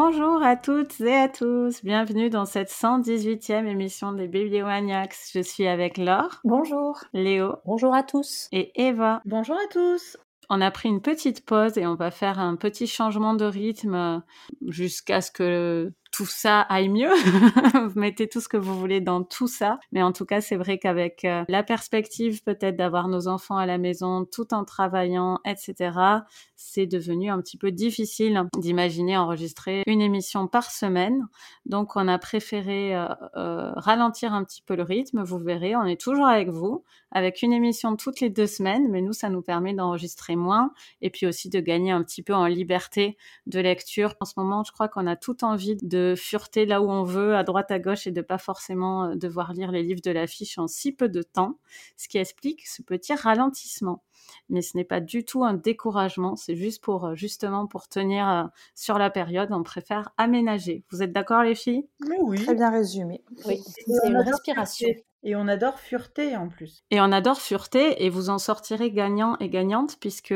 Bonjour à toutes et à tous, bienvenue dans cette 118e émission des Bibliomaniacs. Je suis avec Laure. Bonjour. Léo. Bonjour à tous. Et Eva. Bonjour à tous. On a pris une petite pause et on va faire un petit changement de rythme jusqu'à ce que tout ça aille mieux. vous mettez tout ce que vous voulez dans tout ça. Mais en tout cas, c'est vrai qu'avec euh, la perspective peut-être d'avoir nos enfants à la maison tout en travaillant, etc., c'est devenu un petit peu difficile d'imaginer enregistrer une émission par semaine. Donc, on a préféré euh, euh, ralentir un petit peu le rythme. Vous verrez, on est toujours avec vous, avec une émission toutes les deux semaines. Mais nous, ça nous permet d'enregistrer moins et puis aussi de gagner un petit peu en liberté de lecture. En ce moment, je crois qu'on a tout envie de de fureter là où on veut, à droite, à gauche, et de pas forcément euh, devoir lire les livres de l'affiche en si peu de temps, ce qui explique ce petit ralentissement. Mais ce n'est pas du tout un découragement, c'est juste pour euh, justement pour tenir euh, sur la période, on préfère aménager. Vous êtes d'accord les filles? Oui. Très bien résumé. Oui, c'est une respiration. Et on adore fureter en plus. Et on adore fureter et vous en sortirez gagnant et gagnante puisque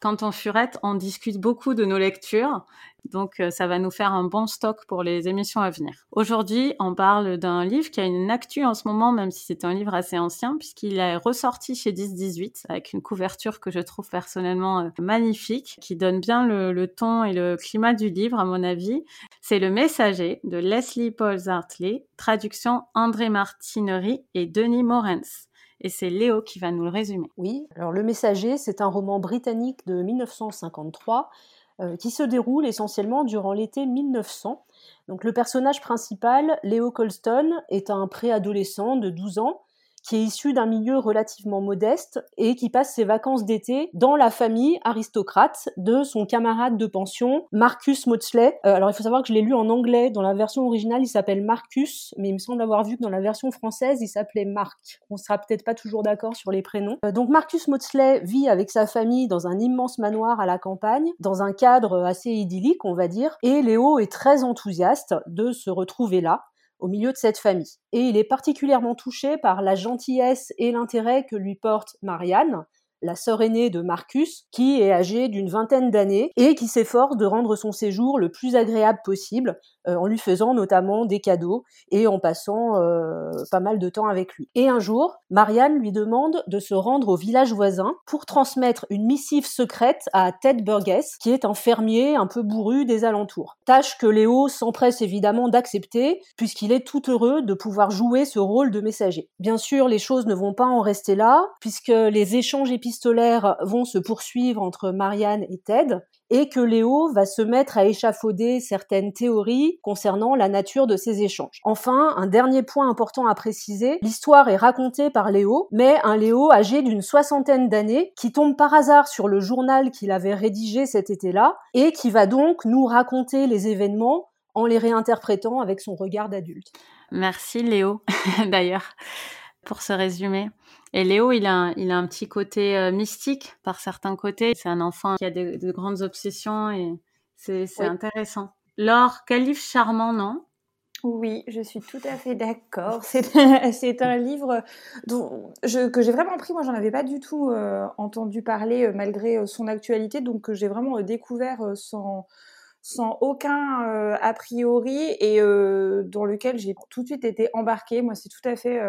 quand on furette, on discute beaucoup de nos lectures. Donc, euh, ça va nous faire un bon stock pour les émissions à venir. Aujourd'hui, on parle d'un livre qui a une actu en ce moment, même si c'est un livre assez ancien, puisqu'il est ressorti chez 10-18 avec une couverture que je trouve personnellement euh, magnifique, qui donne bien le, ton et le climat du livre, à mon avis. C'est Le Messager de Leslie Pauls Hartley, traduction André Martinery et Denis Morens et c'est Léo qui va nous le résumer. Oui, alors Le Messager, c'est un roman britannique de 1953 euh, qui se déroule essentiellement durant l'été 1900. Donc le personnage principal, Léo Colston, est un préadolescent de 12 ans qui est issu d'un milieu relativement modeste et qui passe ses vacances d'été dans la famille aristocrate de son camarade de pension, Marcus Maudsley. Euh, alors il faut savoir que je l'ai lu en anglais, dans la version originale il s'appelle Marcus, mais il me semble avoir vu que dans la version française il s'appelait Marc. On sera peut-être pas toujours d'accord sur les prénoms. Euh, donc Marcus Maudsley vit avec sa famille dans un immense manoir à la campagne, dans un cadre assez idyllique on va dire, et Léo est très enthousiaste de se retrouver là au milieu de cette famille. Et il est particulièrement touché par la gentillesse et l'intérêt que lui porte Marianne, la sœur aînée de Marcus, qui est âgée d'une vingtaine d'années et qui s'efforce de rendre son séjour le plus agréable possible en lui faisant notamment des cadeaux et en passant euh, pas mal de temps avec lui. Et un jour, Marianne lui demande de se rendre au village voisin pour transmettre une missive secrète à Ted Burgess, qui est un fermier un peu bourru des alentours. Tâche que Léo s'empresse évidemment d'accepter, puisqu'il est tout heureux de pouvoir jouer ce rôle de messager. Bien sûr, les choses ne vont pas en rester là, puisque les échanges épistolaires vont se poursuivre entre Marianne et Ted, et que Léo va se mettre à échafauder certaines théories concernant la nature de ces échanges. Enfin, un dernier point important à préciser, l'histoire est racontée par Léo, mais un Léo âgé d'une soixantaine d'années qui tombe par hasard sur le journal qu'il avait rédigé cet été-là et qui va donc nous raconter les événements en les réinterprétant avec son regard d'adulte. Merci Léo, d'ailleurs, pour ce résumé. Et Léo, il a, il a un petit côté euh, mystique par certains côtés. C'est un enfant qui a de, de grandes obsessions et c'est oui. intéressant. Laure, quel livre charmant, non? Oui, je suis tout à fait d'accord. C'est un livre dont je, que j'ai vraiment pris. Moi, j'en avais pas du tout euh, entendu parler euh, malgré son actualité, donc j'ai vraiment découvert sans, sans aucun a priori et dans lequel j'ai tout de suite été embarquée. Moi, c'est tout à fait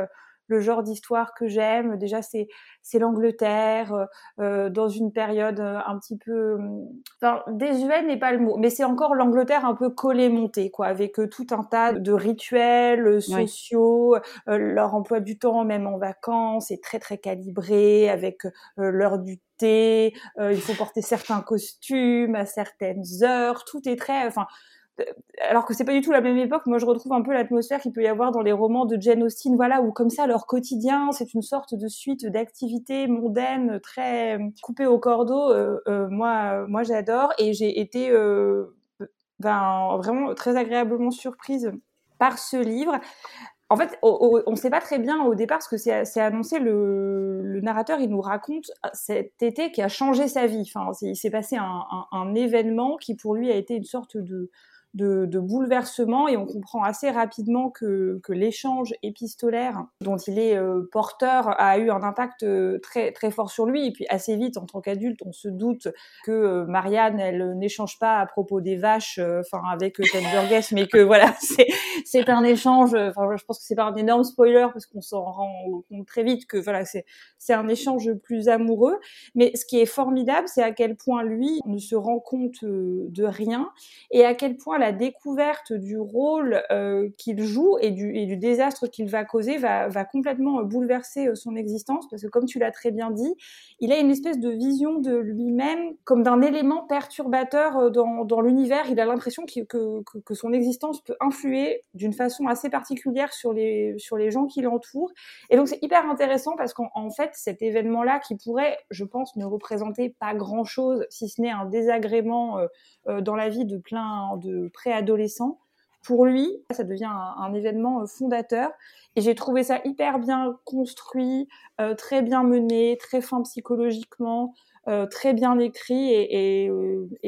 le genre d'histoire que j'aime. Déjà, c'est c'est l'Angleterre euh, euh dans une période euh, un petit peu, enfin désuète n'est pas le mot, mais c'est encore l'Angleterre un peu collée montée, quoi, avec euh, tout un tas de rituels sociaux. Oui. leur emploi du temps, même en vacances, est très très calibré avec l'heure du thé. il faut porter certains costumes à certaines heures. Tout est très, enfin alors que c'est pas du tout la même époque, moi je retrouve un peu l'atmosphère qu'il peut y avoir dans les romans de Jane Austen, voilà, où comme ça leur quotidien c'est une sorte de suite d'activités mondaines très coupées au cordeau. Euh, euh, moi, moi j'adore et j'ai été euh, ben, vraiment très agréablement surprise par ce livre. En fait, on ne sait pas très bien au départ ce que c'est annoncé. Le, narrateur, il nous raconte cet été qui a changé sa vie. Enfin, il s'est passé un, événement qui pour lui a été une sorte de de, de bouleversement et on comprend assez rapidement que, l'échange épistolaire dont il est euh, porteur a eu un impact euh, très très fort sur lui. Et puis assez vite en tant qu'adulte on se doute que euh, Marianne elle n'échange pas à propos des vaches avec Ted Burgess mais que voilà c'est un échange je pense que c'est pas un énorme spoiler parce qu'on s'en rend compte très vite que voilà c'est c'est un échange plus amoureux. Mais ce qui est formidable c'est à quel point lui ne se rend compte de rien et à quel point la découverte du rôle euh, qu'il joue et du, désastre qu'il va causer va, complètement bouleverser euh, son existence parce que comme tu l'as très bien dit, il a une espèce de vision de lui-même comme d'un élément perturbateur euh, dans, l'univers. Il a l'impression que, son existence peut influer d'une façon assez particulière sur les, gens qui l'entourent. Et donc c'est hyper intéressant parce qu'en fait cet événement-là qui pourrait, je pense, ne représenter pas grand-chose si ce n'est un désagrément euh, dans la vie de plein de préadolescents. Pour lui, ça devient un, événement euh, fondateur. Et j'ai trouvé ça hyper bien construit, euh, très bien mené, très fin psychologiquement, très bien écrit et,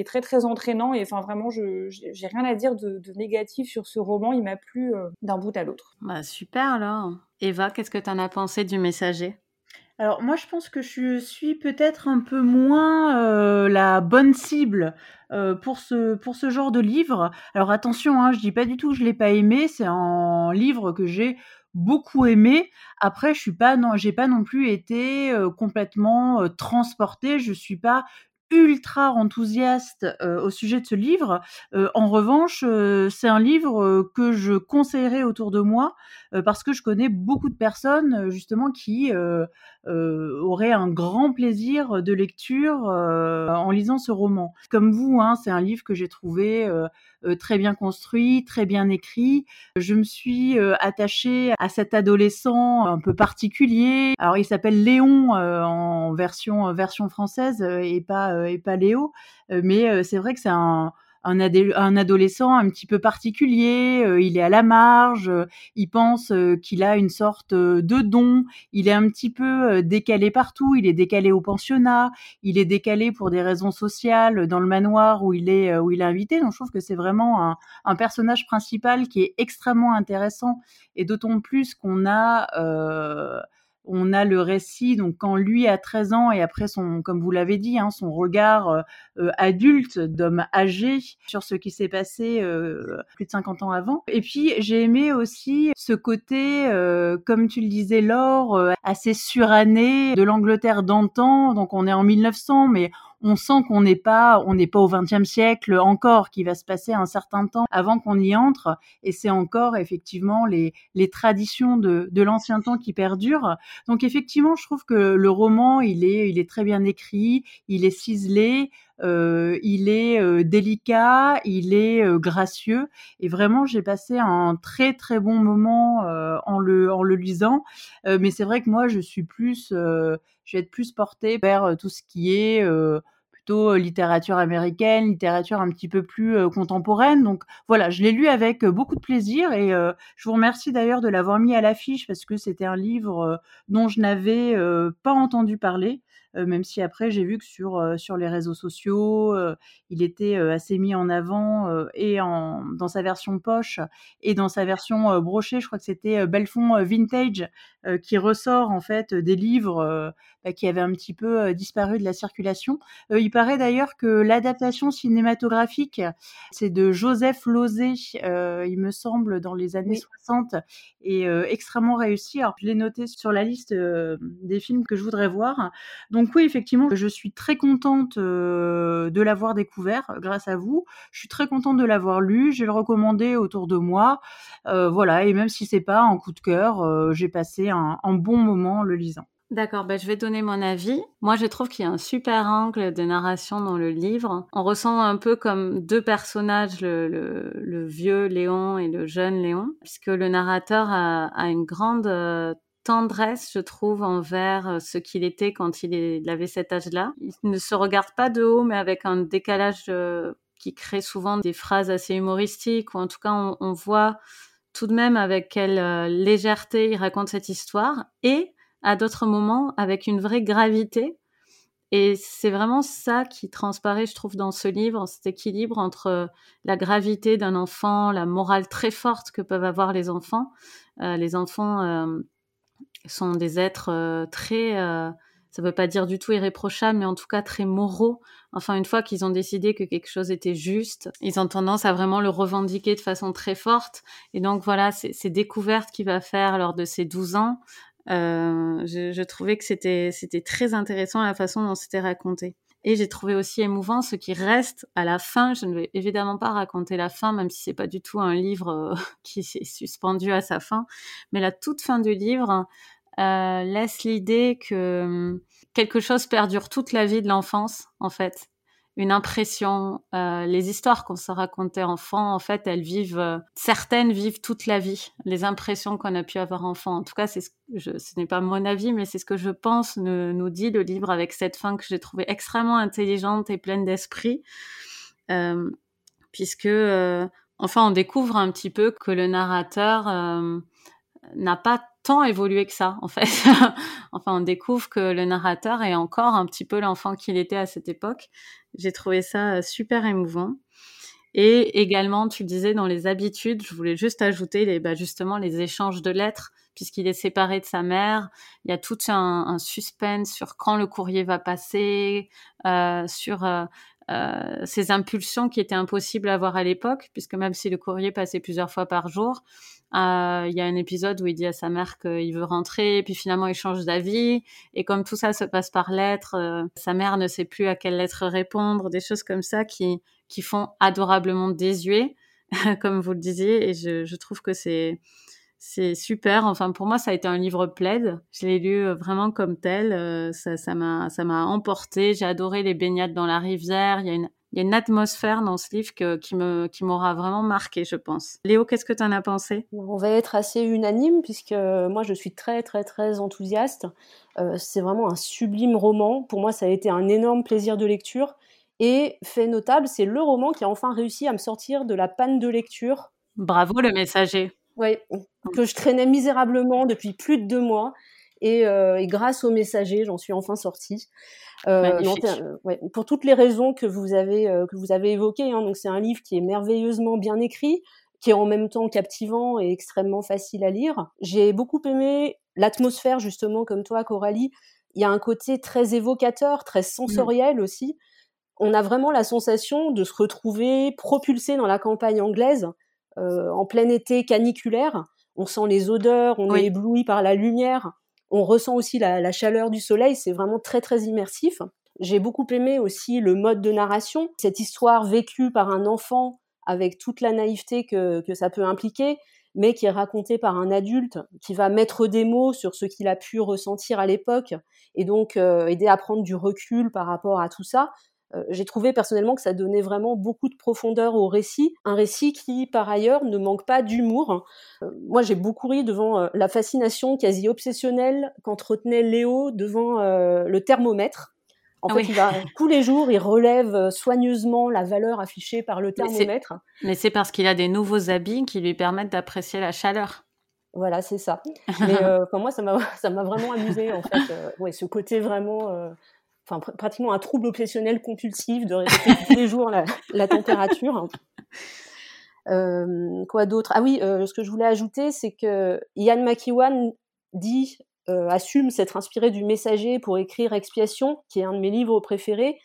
très très entraînant. Et enfin vraiment, je j'ai rien à dire de, de, négatif sur ce roman. Il m'a plu d'un bout à l'autre. Bah super alors. Eva, qu'est-ce que tu en as pensé du messager? Alors moi je pense que je suis peut-être un peu moins euh, la bonne cible euh, pour ce genre de livre. Alors attention, hein, je dis pas du tout que je l'ai pas aimé, c'est un livre que j'ai beaucoup aimé. Après je suis pas non, j'ai pas non plus été euh, complètement transportée, je suis pas ultra enthousiaste au sujet de ce livre. en revanche, c'est un livre que je conseillerais autour de moi parce que je connais beaucoup de personnes justement qui auraient un grand plaisir de lecture en lisant ce roman. Comme vous, hein, c'est un livre que j'ai trouvé très bien construit, très bien écrit. Je me suis attachée à cet adolescent un peu particulier. Alors il s'appelle Léon en version version française et pas et pas Léo. Euh, mais euh, c'est vrai que c'est un, adolescent un petit peu particulier, euh, il est à la marge, il pense qu'il a une sorte de don, il est un petit peu décalé partout, il est décalé au pensionnat, il est décalé pour des raisons sociales dans le manoir où il est où il est invité. Donc je trouve que c'est vraiment un, personnage principal qui est extrêmement intéressant et d'autant plus qu'on a on a le récit, donc quand lui a 13 ans et après son, comme vous l'avez dit, hein, son regard euh, euh, adulte d'homme âgé sur ce qui s'est passé euh, plus de 50 ans avant. Et puis j'ai aimé aussi ce côté, comme tu le disais Laure, assez suranné de l'Angleterre d'antan. Donc on est en 1900, mais on sent qu'on n'est pas, on n'est pas au XXe siècle encore, qu'il va se passer un certain temps avant qu'on y entre, et c'est encore effectivement les, les traditions de, de l'ancien temps qui perdurent. Donc effectivement, je trouve que le roman, il est, il est très bien écrit, il est ciselé, euh, il est euh, délicat, il est euh, gracieux, et vraiment j'ai passé un très très bon moment en le en le lisant. mais c'est vrai que moi je suis plus, je vais être plus portée vers tout ce qui est plutôt littérature américaine, littérature un petit peu plus contemporaine. Donc voilà, je l'ai lu avec beaucoup de plaisir et je vous remercie d'ailleurs de l'avoir mis à l'affiche parce que c'était un livre dont je n'avais pas entendu parler. Même si après j'ai vu que sur sur les réseaux sociaux, il était assez mis en avant et en dans sa version poche et dans sa version brochée. Je crois que c'était Belfond Vintage qui ressort en fait des livres bah, qui avaient un petit peu disparu de la circulation. il paraît d'ailleurs que l'adaptation cinématographique, c'est de Joseph Lozé, il me semble, dans les années 60, et extrêmement réussi. Alors je l'ai noté sur la liste des films que je voudrais voir. Donc oui, effectivement, je suis très contente de l'avoir découvert grâce à vous. Je suis très contente de l'avoir lu. Je vais le recommander autour de moi. voilà, et même si c'est pas un coup de cœur, j'ai passé un, bon moment en le lisant. D'accord, ben je vais donner mon avis. Moi, je trouve qu'il y a un super angle de narration dans le livre. On ressent un peu comme deux personnages, le, vieux Léon et le jeune Léon, puisque le narrateur a, une grande euh, tendresse, je trouve, envers euh, ce qu'il était quand il, avait cet âge-là. Il ne se regarde pas de haut, mais avec un décalage euh, qui crée souvent des phrases assez humoristiques, ou en tout cas, on, voit tout de même avec quelle légèreté il raconte cette histoire. Et à d'autres moments avec une vraie gravité. Et c'est vraiment ça qui transparaît, je trouve, dans ce livre, cet équilibre entre la gravité d'un enfant, la morale très forte que peuvent avoir les enfants. Euh, les enfants euh, sont des êtres euh, très, euh, ça veut pas dire du tout irréprochables, mais en tout cas très moraux. Enfin, une fois qu'ils ont décidé que quelque chose était juste, ils ont tendance à vraiment le revendiquer de façon très forte. Et donc voilà, ces découvertes qu'il va faire lors de ses 12 ans, euh, je, trouvais que c'était très intéressant la façon dont c'était raconté. Et j'ai trouvé aussi émouvant ce qui reste à la fin. Je ne vais évidemment pas raconter la fin, même si c'est pas du tout un livre qui est suspendu à sa fin. Mais la toute fin du livre euh, laisse l'idée que hum, quelque chose perdure toute la vie de l'enfance, en fait une impression. Euh, les histoires qu'on se racontait enfant, en fait, elles vivent, euh, certaines vivent toute la vie. Les impressions qu'on a pu avoir enfant. En tout cas, c'est ce, n'est pas mon avis, mais c'est ce que je pense nous, dit le livre avec cette fin que j'ai trouvée extrêmement intelligente et pleine d'esprit, puisque enfin, on découvre un petit peu que le narrateur n'a pas tant évolué que ça, en fait. enfin, on découvre que le narrateur est encore un petit peu l'enfant qu'il était à cette époque. J'ai trouvé ça euh, super émouvant. Et également, tu disais dans les habitudes, je voulais juste ajouter les, bah justement les échanges de lettres, puisqu'il est séparé de sa mère. Il y a tout un, suspense sur quand le courrier va passer, euh, sur euh, euh, ces impulsions qui étaient impossibles à avoir à l'époque, puisque même si le courrier passait plusieurs fois par jour, euh, il y a un épisode où il dit à sa mère qu'il veut rentrer, puis finalement il change d'avis. Et comme tout ça se passe par lettres, euh, sa mère ne sait plus à quelle lettre répondre, des choses comme ça qui, qui font adorablement désuet, comme vous le disiez. Et je, je trouve que c'est c'est super. Enfin, pour moi, ça a été un livre plaid. Je l'ai lu euh, vraiment comme tel. Ça, ça m'a, ça m'a emporté. J'ai adoré les baignades dans la rivière. Il y a une, il y a une atmosphère dans ce livre que, qui me, qui m'aura vraiment marqué, je pense. Léo, qu'est-ce que tu en as pensé? On va être assez unanime puisque moi, je suis très, très, très enthousiaste. Euh, c'est vraiment un sublime roman. Pour moi, ça a été un énorme plaisir de lecture. Et fait notable, c'est le roman qui a enfin réussi à me sortir de la panne de lecture. Bravo le messager. Oui, que je traînais misérablement depuis plus de deux mois. Et, euh, et grâce au messager, j'en suis enfin sortie. Euh, non, ouais, pour toutes les raisons que vous avez euh, que vous avez évoquées. Hein, donc c'est un livre qui est merveilleusement bien écrit, qui est en même temps captivant et extrêmement facile à lire. J'ai beaucoup aimé l'atmosphère justement, comme toi, Coralie. Il y a un côté très évocateur, très sensoriel mmh. aussi. On a vraiment la sensation de se retrouver propulsé dans la campagne anglaise euh, en plein été caniculaire. On sent les odeurs, on oui. est ébloui par la lumière, on ressent aussi la, chaleur du soleil. C'est vraiment très très immersif. J'ai beaucoup aimé aussi le mode de narration, cette histoire vécue par un enfant avec toute la naïveté que, que ça peut impliquer, mais qui est racontée par un adulte qui va mettre des mots sur ce qu'il a pu ressentir à l'époque et donc euh, aider à prendre du recul par rapport à tout ça. Euh, j'ai trouvé personnellement que ça donnait vraiment beaucoup de profondeur au récit, un récit qui par ailleurs ne manque pas d'humour. Euh, moi j'ai beaucoup ri devant euh, la fascination quasi obsessionnelle qu'entretenait Léo devant le thermomètre. En ah fait, oui. il va, tous les jours, il relève soigneusement la valeur affichée par le thermomètre. Mais c'est parce qu'il a des nouveaux habits qui lui permettent d'apprécier la chaleur. Voilà, c'est ça. Mais euh, moi, ça m'a, ça m'a vraiment amusé, en fait. Euh, ouais, ce côté vraiment, euh, enfin, pr pratiquement un trouble obsessionnel compulsif de répéter tous les jours la, la température. Euh, quoi d'autre? Ah oui, euh, ce que je voulais ajouter, c'est que Ian McEwan dit euh, assume s'être inspiré du Messager pour écrire Expiation, qui est un de mes livres préférés.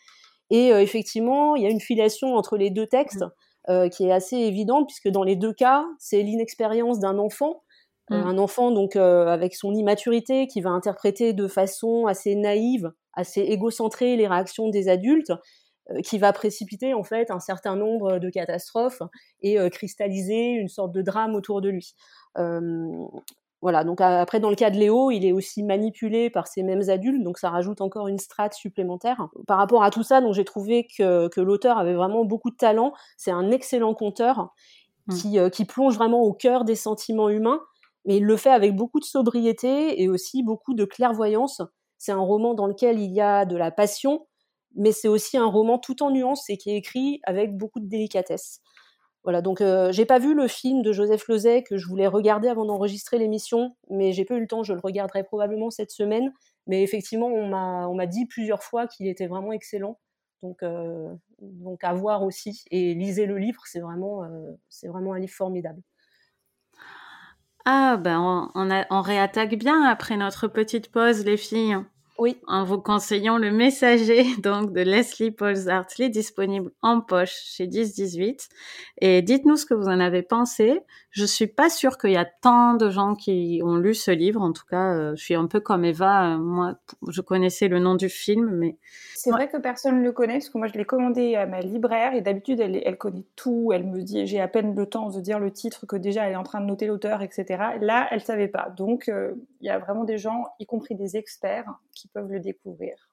Et effectivement, il y a une filiation entre les deux textes euh, qui est assez évidente, puisque dans les deux cas, c'est l'inexpérience d'un enfant, mmh. un enfant donc euh, avec son immaturité qui va interpréter de façon assez naïve, assez égocentrée les réactions des adultes, euh, qui va précipiter en fait un certain nombre de catastrophes et euh, cristalliser une sorte de drame autour de lui. Euh, voilà, donc après dans le cas de Léo, il est aussi manipulé par ces mêmes adultes, donc ça rajoute encore une strate supplémentaire. Par rapport à tout ça, donc j'ai trouvé que, que l'auteur avait vraiment beaucoup de talent. C'est un excellent conteur mmh. qui, euh, qui plonge vraiment au cœur des sentiments humains, mais il le fait avec beaucoup de sobriété et aussi beaucoup de clairvoyance. C'est un roman dans lequel il y a de la passion, mais c'est aussi un roman tout en nuances et qui est écrit avec beaucoup de délicatesse. Voilà, donc euh, j'ai pas vu le film de Joseph Lozay que je voulais regarder avant d'enregistrer l'émission, mais j'ai pas eu le temps, je le regarderai probablement cette semaine. Mais effectivement, on m'a dit plusieurs fois qu'il était vraiment excellent. Donc, donc à voir aussi. Et lisez le livre, c'est vraiment, c'est vraiment un livre formidable. Ah, ben on, on réattaque bien après notre petite pause, les filles. Oui. En vous conseillant le messager donc de Leslie Pauls Hartley disponible en poche chez 10-18. Et dites-nous ce que vous en avez pensé. Je suis pas sûre qu'il y a tant de gens qui ont lu ce livre. En tout cas, euh, je suis un peu comme Eva. Euh, moi, je connaissais le nom du film, mais c'est vrai que personne ne le connaît parce que moi je l'ai commandé à ma libraire et d'habitude elle, elle, connaît tout. Elle me dit, j'ai à peine le temps de dire le titre que déjà elle est en train de noter l'auteur, etc. Là, elle savait pas. Donc euh, il y a vraiment des gens, y compris des experts, qui peuvent le découvrir.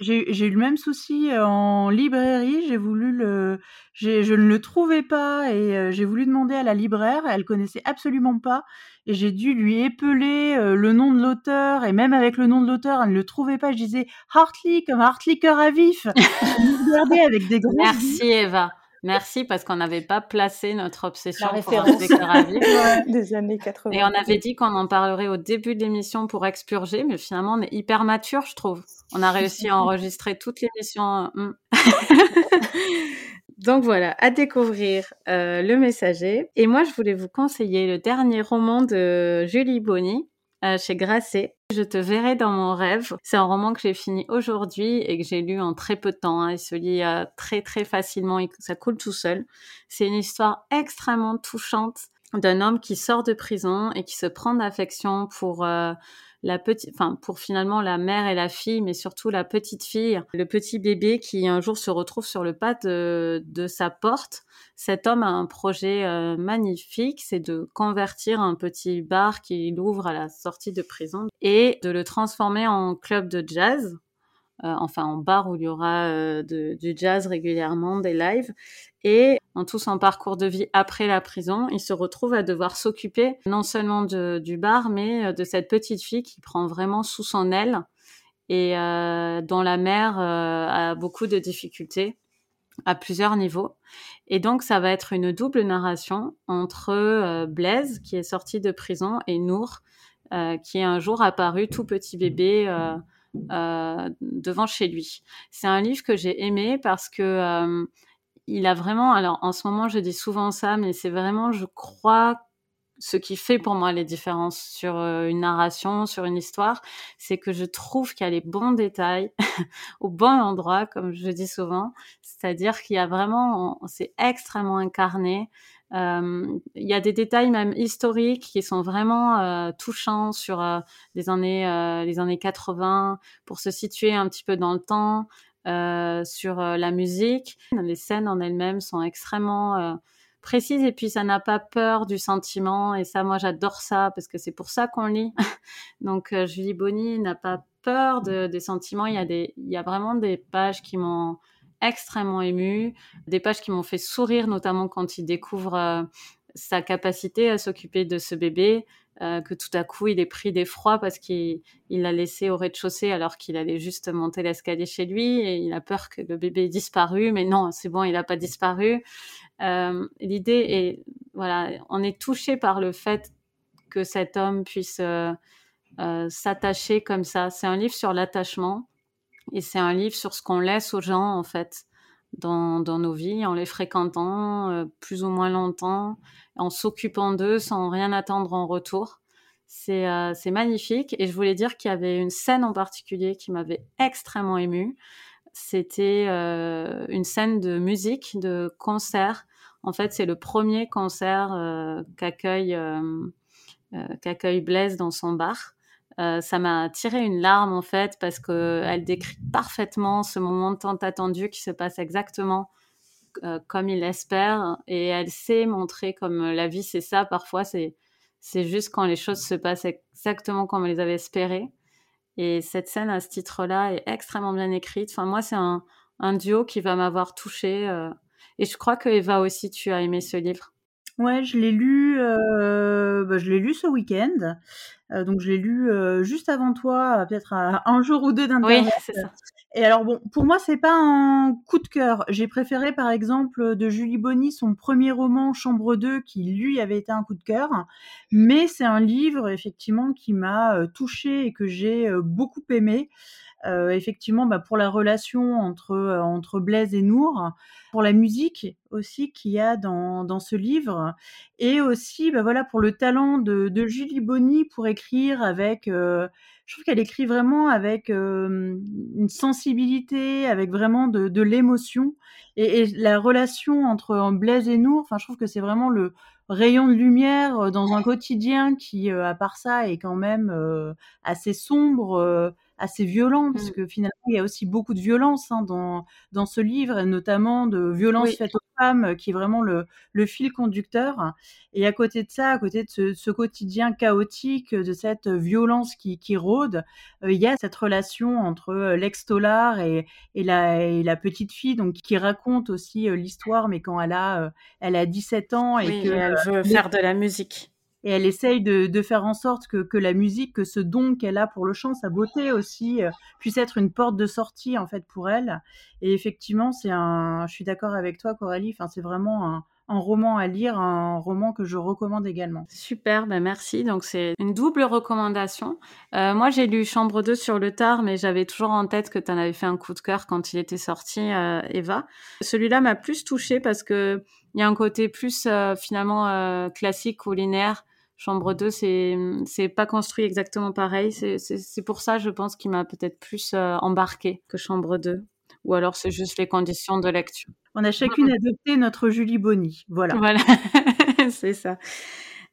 J'ai eu le même souci euh, en librairie. J'ai voulu le, je ne le trouvais pas et euh, j'ai voulu demander à la libraire. Elle connaissait absolument pas et j'ai dû lui épeler euh, le nom de l'auteur et même avec le nom de l'auteur, elle ne le trouvait pas. Je disais Hartley comme Hartley cœur à vif. avec des Merci Eva. Merci parce qu'on n'avait pas placé notre obsession La pour des années 80. Et on avait dit qu'on en parlerait au début de l'émission pour expurger, mais finalement on est hyper mature, je trouve. On a réussi à enregistrer toute l'émission. Hmm. Donc voilà, à découvrir euh, Le Messager. Et moi, je voulais vous conseiller le dernier roman de Julie Bonny, euh, chez Grasset. Je te verrai dans mon rêve. C'est un roman que j'ai fini aujourd'hui et que j'ai lu en très peu de temps. Hein. Il se lit euh, très très facilement et ça coule tout seul. C'est une histoire extrêmement touchante d'un homme qui sort de prison et qui se prend d'affection pour euh, la petite, enfin pour finalement la mère et la fille, mais surtout la petite fille, le petit bébé qui un jour se retrouve sur le pas de, sa porte. Cet homme a un projet euh, magnifique, c'est de convertir un petit bar qu'il ouvre à la sortie de prison et de le transformer en club de jazz. Euh, enfin en bar où il y aura euh, du jazz régulièrement, des lives. Et en tout son parcours de vie après la prison, il se retrouve à devoir s'occuper non seulement du bar, mais euh, de cette petite fille qui prend vraiment sous son aile et dont la mère a beaucoup de difficultés à plusieurs niveaux. Et donc, ça va être une double narration entre Blaise, qui est sorti de prison, et Nour, qui est un jour apparu tout petit bébé devant chez lui. C'est un livre que j'ai aimé parce que il a vraiment, alors en ce moment je dis souvent ça, mais c'est vraiment, je crois, ce qui fait pour moi les différences sur euh, une narration, sur une histoire, c'est que je trouve qu'il y a les bons détails au bon endroit, comme je dis souvent. C'est-à-dire qu'il y a vraiment, c'est extrêmement incarné. Euh, il y a des détails même historiques qui sont vraiment euh, touchants sur les années les années 80 pour se situer un petit peu dans le temps. Euh, sur euh, la musique. Les scènes en elles-mêmes sont extrêmement euh, précises et puis ça n'a pas peur du sentiment et ça moi j'adore ça parce que c'est pour ça qu'on lit. Donc Julie Bonny n'a pas peur de, des sentiments. Il y a des, il y a vraiment des pages qui m'ont extrêmement émue, des pages qui m'ont fait sourire notamment quand il découvre sa capacité à s'occuper de ce bébé, euh, que tout à coup il est pris d'effroi parce qu'il l'a laissé au rez-de-chaussée alors qu'il allait juste monter l'escalier chez lui et il a peur que le bébé ait disparu, mais non, c'est bon, il n'a pas disparu. Euh, L'idée est, voilà, on est touché par le fait que cet homme puisse euh, euh s'attacher comme ça. C'est un livre sur l'attachement et c'est un livre sur ce qu'on laisse aux gens en fait dans, dans nos vies en les fréquentant euh, plus ou moins longtemps en s'occupant d'eux sans rien attendre en retour. C'est euh, magnifique. Et je voulais dire qu'il y avait une scène en particulier qui m'avait extrêmement émue. C'était euh, une scène de musique, de concert. En fait, c'est le premier concert euh, qu'accueille qu'accueille Blaise dans son bar. Ça m'a tiré une larme en fait parce que elle décrit parfaitement ce moment tant attendu qui se passe exactement euh, comme il l'espère et elle sait montrer comme la vie c'est ça parfois c'est c'est juste quand les choses se passent exactement comme on les avait espérées. Et cette scène à ce titre-là est extrêmement bien écrite. Enfin moi c'est un, un duo qui va m'avoir touchée euh, et je crois que Eva aussi tu as aimé ce livre Ouais, je l'ai lu, euh, bah, je l'ai lu ce week-end. Euh, donc je l'ai lu euh, juste avant toi, peut-être à un jour ou deux d'internet. Oui, c'est ça. Et alors bon, pour moi, c'est pas un coup de cœur. J'ai préféré, par exemple, de Julie Bonny, son premier roman Chambre 2, qui lui avait été un coup de cœur. Mais c'est un livre, effectivement, qui m'a touchée et que j'ai beaucoup aimé. Euh, effectivement, bah, pour la relation entre euh, entre Blaise et Nour, pour la musique aussi qu'il y a dans, dans ce livre, et aussi, bah, voilà, pour le talent de, Julie Bonny pour écrire avec euh, je trouve qu'elle écrit vraiment avec une sensibilité, avec vraiment de, l'émotion. Et, la relation entre Blaise et Nour, je trouve que c'est vraiment le rayon de lumière dans un quotidien qui, à part ça, est quand même assez sombre, assez violent, parce mmh. que finalement, il y a aussi beaucoup de violence hein, dans, dans ce livre, et notamment de violence oui. faite aux femmes, qui est vraiment le, le fil conducteur. Et à côté de ça, à côté de ce, ce quotidien chaotique, de cette violence qui, qui rôde, euh, il y a cette relation entre euh, l'ex-Tolar et, et, la, et la petite fille, donc qui raconte aussi euh, l'histoire, mais quand elle a, elle a 17 ans et oui, qu'elle veut faire de la musique et elle essaye de, faire en sorte que, que la musique, que ce don qu'elle a pour le chant, sa beauté aussi, euh, puisse être une porte de sortie en fait pour elle. Et effectivement, c'est un, je suis d'accord avec toi, Coralie. Enfin, c'est vraiment un, roman à lire, un roman que je recommande également. Super, ben merci. Donc c'est une double recommandation. Euh, moi, j'ai lu Chambre 2 sur le tard, mais j'avais toujours en tête que tu en avais fait un coup de cœur quand il était sorti, euh, Eva. Celui-là m'a plus touchée parce que il y a un côté plus finalement classique ou linéaire Chambre 2, c'est c'est pas construit exactement pareil. C'est pour ça, je pense, qu'il m'a peut-être plus euh, embarqué que Chambre 2. Ou alors c'est juste les conditions de lecture. On a chacune adopté notre Julie Bonny. Voilà. Voilà, c'est ça.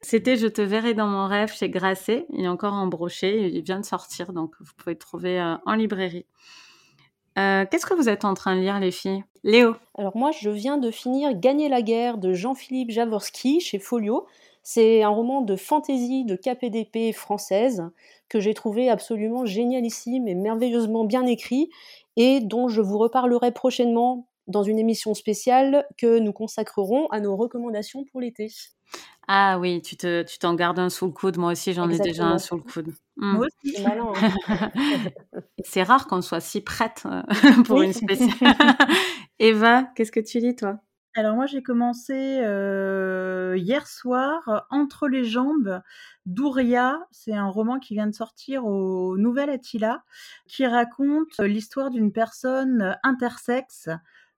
C'était Je te verrai dans mon rêve chez Grasset. Il est encore en brochet. Il vient de sortir, donc vous pouvez le trouver euh, en librairie. Euh, Qu'est-ce que vous êtes en train de lire, les filles? Léo? Alors moi, je viens de finir Gagner la guerre de Jean-Philippe Javorski chez Folio. C'est un roman de fantaisie de KPDP française que j'ai trouvé absolument génialissime et merveilleusement bien écrit et dont je vous reparlerai prochainement dans une émission spéciale que nous consacrerons à nos recommandations pour l'été. Ah oui, tu te, tu t'en gardes un sous le coude. Moi aussi, j'en ai déjà un sous le coude. Mmh. Moi aussi. C'est malin. Hein C'est rare qu'on soit si prête euh, pour oui. une spéciale. Eva, qu'est-ce que tu lis, toi? Alors moi j'ai commencé hier soir Entre les jambes d'Ouria, c'est un roman qui vient de sortir au Nouvel Attila, qui raconte l'histoire d'une personne intersexe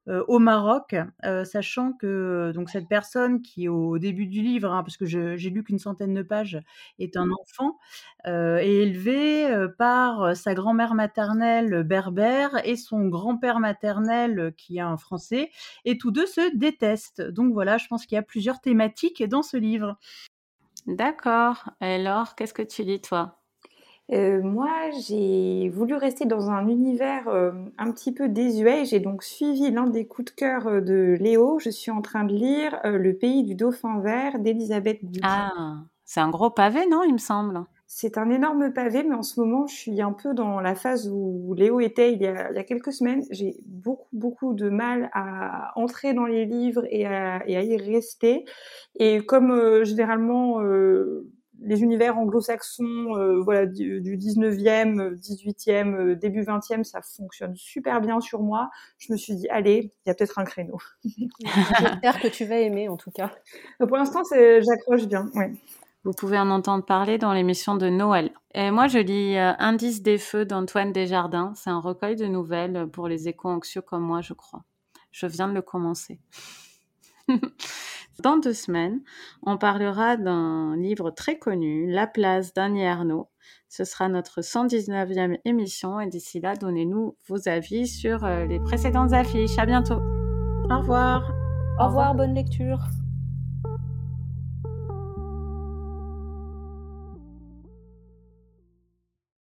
au Maroc, euh, sachant que donc cette personne qui au début du livre, hein, parce que j'ai lu qu'une centaine de pages, est un enfant, euh, est élevé euh, par sa grand-mère maternelle berbère et son grand-père maternel qui est un Français, et tous deux se détestent. Donc voilà, je pense qu'il y a plusieurs thématiques dans ce livre. D'accord. Alors, qu'est-ce que tu lis toi? Euh, moi, j'ai voulu rester dans un univers euh, un petit peu désuet. J'ai donc suivi l'un des coups de cœur euh, de Léo. Je suis en train de lire euh, Le pays du dauphin vert d'Elisabeth Ah, c'est un gros pavé, non, il me semble? C'est un énorme pavé, mais en ce moment, je suis un peu dans la phase où Léo était il y a, il y a quelques semaines. J'ai beaucoup, beaucoup de mal à entrer dans les livres et à, et à y rester. Et comme généralement les univers anglo-saxons, euh, voilà, du, du 19e, 18e, euh, début 20e, ça fonctionne super bien sur moi. Je me suis dit, allez, il y a peut-être un créneau. J'espère que tu vas aimer, en tout cas. Pour l'instant, j'accroche bien, oui. Vous pouvez en entendre parler dans l'émission de Noël. Et moi, je lis euh, Indice des feux d'Antoine Desjardins. C'est un recueil de nouvelles pour les éco-anxieux comme moi, je crois. Je viens de le commencer. Dans deux semaines, on parlera d'un livre très connu, La place d'Annie Arnaud. Ce sera notre 119e émission et d'ici là, donnez-nous vos avis sur euh, les précédentes affiches. À bientôt. Au revoir. Au revoir, bonne lecture.